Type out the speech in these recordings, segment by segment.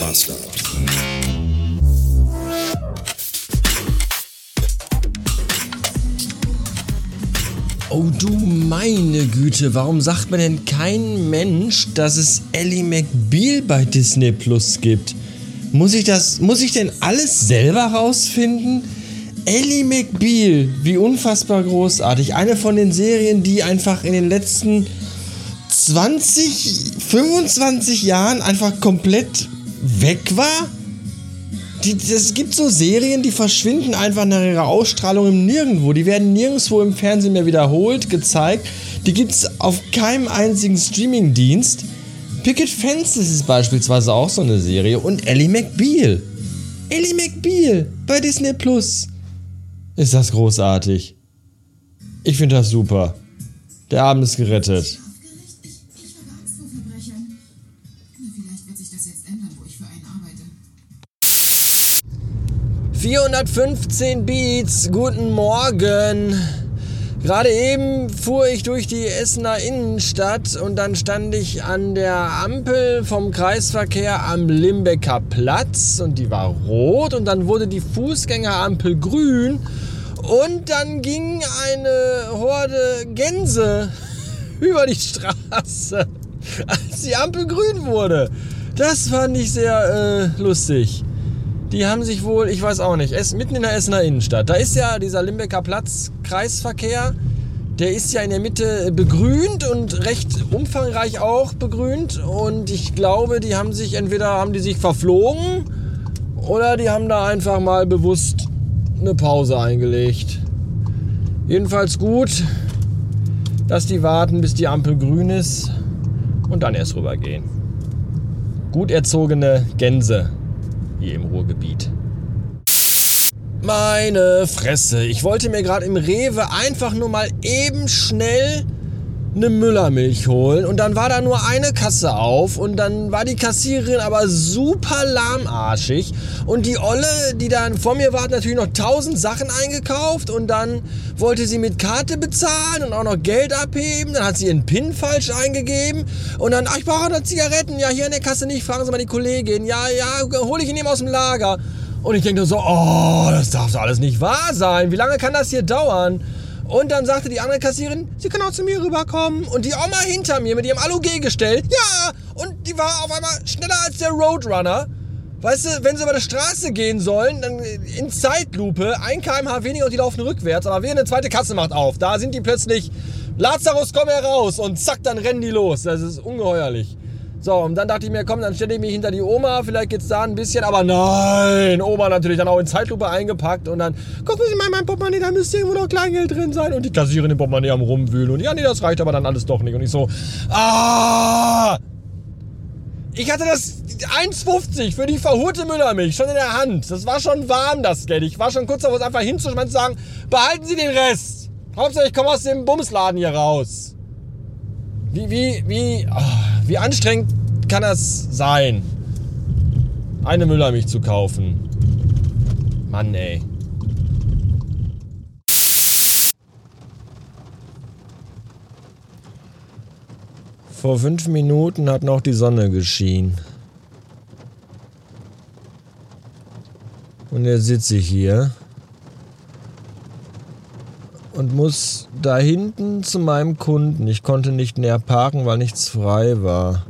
Master. Oh du meine Güte, warum sagt mir denn kein Mensch, dass es Ellie McBeal bei Disney Plus gibt? Muss ich das, muss ich denn alles selber rausfinden? Ellie McBeal, wie unfassbar großartig. Eine von den Serien, die einfach in den letzten 20, 25 Jahren einfach komplett weg war. Es gibt so Serien, die verschwinden einfach nach ihrer Ausstrahlung im Nirgendwo. Die werden nirgendwo im Fernsehen mehr wiederholt, gezeigt. Die gibt es auf keinem einzigen Streamingdienst. Picket Fences ist beispielsweise auch so eine Serie. Und Ellie McBeal. Ellie McBeal bei Disney Plus. Ist das großartig. Ich finde das super. Der Abend ist gerettet. 415 Beats, guten Morgen. Gerade eben fuhr ich durch die Essener Innenstadt und dann stand ich an der Ampel vom Kreisverkehr am Limbecker Platz und die war rot und dann wurde die Fußgängerampel grün und dann ging eine Horde Gänse über die Straße, als die Ampel grün wurde. Das fand ich sehr äh, lustig. Die haben sich wohl, ich weiß auch nicht, es, mitten in der Essener Innenstadt. Da ist ja dieser Limbecker Platz Kreisverkehr. Der ist ja in der Mitte begrünt und recht umfangreich auch begrünt. Und ich glaube, die haben sich entweder haben die sich verflogen oder die haben da einfach mal bewusst eine Pause eingelegt. Jedenfalls gut, dass die warten, bis die Ampel grün ist und dann erst rübergehen. Gut erzogene Gänse hier im Ruhrgebiet. Meine Fresse, ich wollte mir gerade im Rewe einfach nur mal eben schnell eine Müllermilch holen. Und dann war da nur eine Kasse auf. Und dann war die Kassiererin aber super lahmarschig. Und die Olle, die dann vor mir war, hat natürlich noch tausend Sachen eingekauft. Und dann wollte sie mit Karte bezahlen und auch noch Geld abheben, dann hat sie ihren PIN falsch eingegeben. Und dann, ach, ich brauche noch Zigaretten, ja, hier in der Kasse nicht, fragen Sie mal die Kollegin, ja, ja, hole ich ihn eben aus dem Lager. Und ich denke so, oh, das darf doch alles nicht wahr sein. Wie lange kann das hier dauern? Und dann sagte die andere Kassierin, sie kann auch zu mir rüberkommen. Und die Oma hinter mir mit ihrem Alu-G gestellt, ja. Und die war auf einmal schneller als der Roadrunner. Weißt du, wenn sie über die Straße gehen sollen, dann in Zeitlupe, 1 kmh weniger und die laufen rückwärts. Aber wer eine zweite Kasse macht auf, da sind die plötzlich, Lazarus, komm heraus. Und zack, dann rennen die los. Das ist ungeheuerlich. So, und dann dachte ich mir, komm, dann stelle ich mich hinter die Oma, vielleicht geht's da ein bisschen, aber nein, Oma natürlich dann auch in Zeitlupe eingepackt und dann, gucken Sie mal in mein Portemonnaie, da müsste irgendwo noch Kleingeld drin sein und die Kassiererin im Portemonnaie am rumwühlen und ja, nee, das reicht aber dann alles doch nicht und ich so, ah, ich hatte das 1,50 für die verhurte Müllermilch schon in der Hand. Das war schon warm, das Geld. Ich war schon kurz davor, es einfach hinzuschmeißen und zu sagen, behalten Sie den Rest. Hauptsache, ich komme aus dem Bumsladen hier raus. Wie, wie, wie, oh, wie anstrengend kann das sein, eine Müllermilch zu kaufen? Mann, ey. Vor fünf Minuten hat noch die Sonne geschienen. Und jetzt sitze ich hier und muss da hinten zu meinem Kunden. Ich konnte nicht näher parken, weil nichts frei war.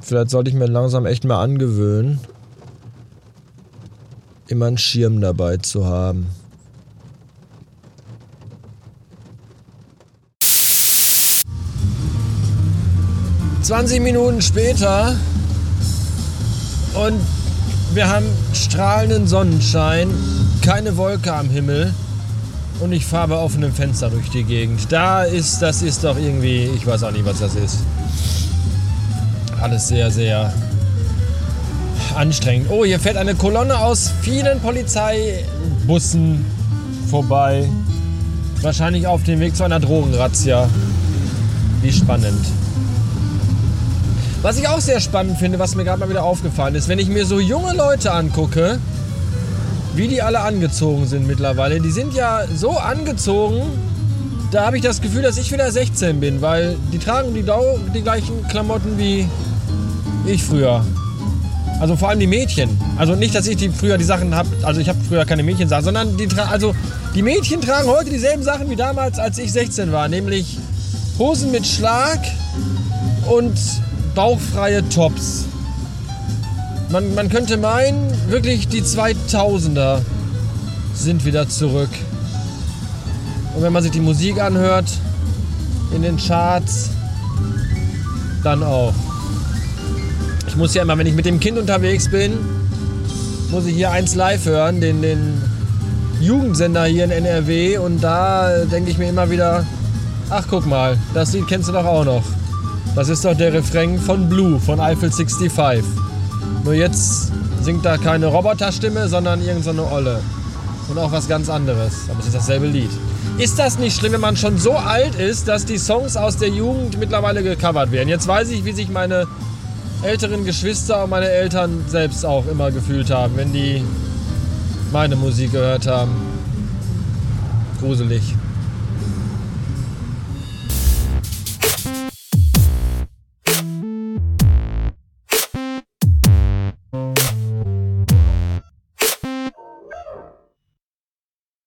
Vielleicht sollte ich mir langsam echt mal angewöhnen, immer einen Schirm dabei zu haben. Zwanzig Minuten später und wir haben strahlenden Sonnenschein, keine Wolke am Himmel und ich fahre bei offenem Fenster durch die Gegend. Da ist, das ist doch irgendwie, ich weiß auch nicht, was das ist. Alles sehr, sehr anstrengend. Oh, hier fährt eine Kolonne aus vielen Polizeibussen vorbei. Wahrscheinlich auf dem Weg zu einer Drogenrazzia. Wie spannend. Was ich auch sehr spannend finde, was mir gerade mal wieder aufgefallen ist, wenn ich mir so junge Leute angucke, wie die alle angezogen sind mittlerweile, die sind ja so angezogen, da habe ich das Gefühl, dass ich wieder 16 bin, weil die tragen die, Dau die gleichen Klamotten wie ich früher. Also vor allem die Mädchen. Also nicht, dass ich die früher die Sachen habe, also ich habe früher keine Mädchensachen, sondern die, also die Mädchen tragen heute dieselben Sachen wie damals, als ich 16 war, nämlich Hosen mit Schlag und bauchfreie Tops. Man, man könnte meinen, wirklich die 2000er sind wieder zurück. Und wenn man sich die Musik anhört in den Charts, dann auch. Ich muss ja immer, wenn ich mit dem Kind unterwegs bin, muss ich hier eins live hören, den, den Jugendsender hier in NRW. Und da denke ich mir immer wieder, ach guck mal, das Lied kennst du doch auch noch. Das ist doch der Refrain von Blue, von Eiffel 65. Nur jetzt singt da keine Roboterstimme, sondern irgendeine so Olle. Und auch was ganz anderes. Aber es ist dasselbe Lied. Ist das nicht schlimm, wenn man schon so alt ist, dass die Songs aus der Jugend mittlerweile gecovert werden? Jetzt weiß ich, wie sich meine älteren Geschwister und meine Eltern selbst auch immer gefühlt haben, wenn die meine Musik gehört haben. Gruselig.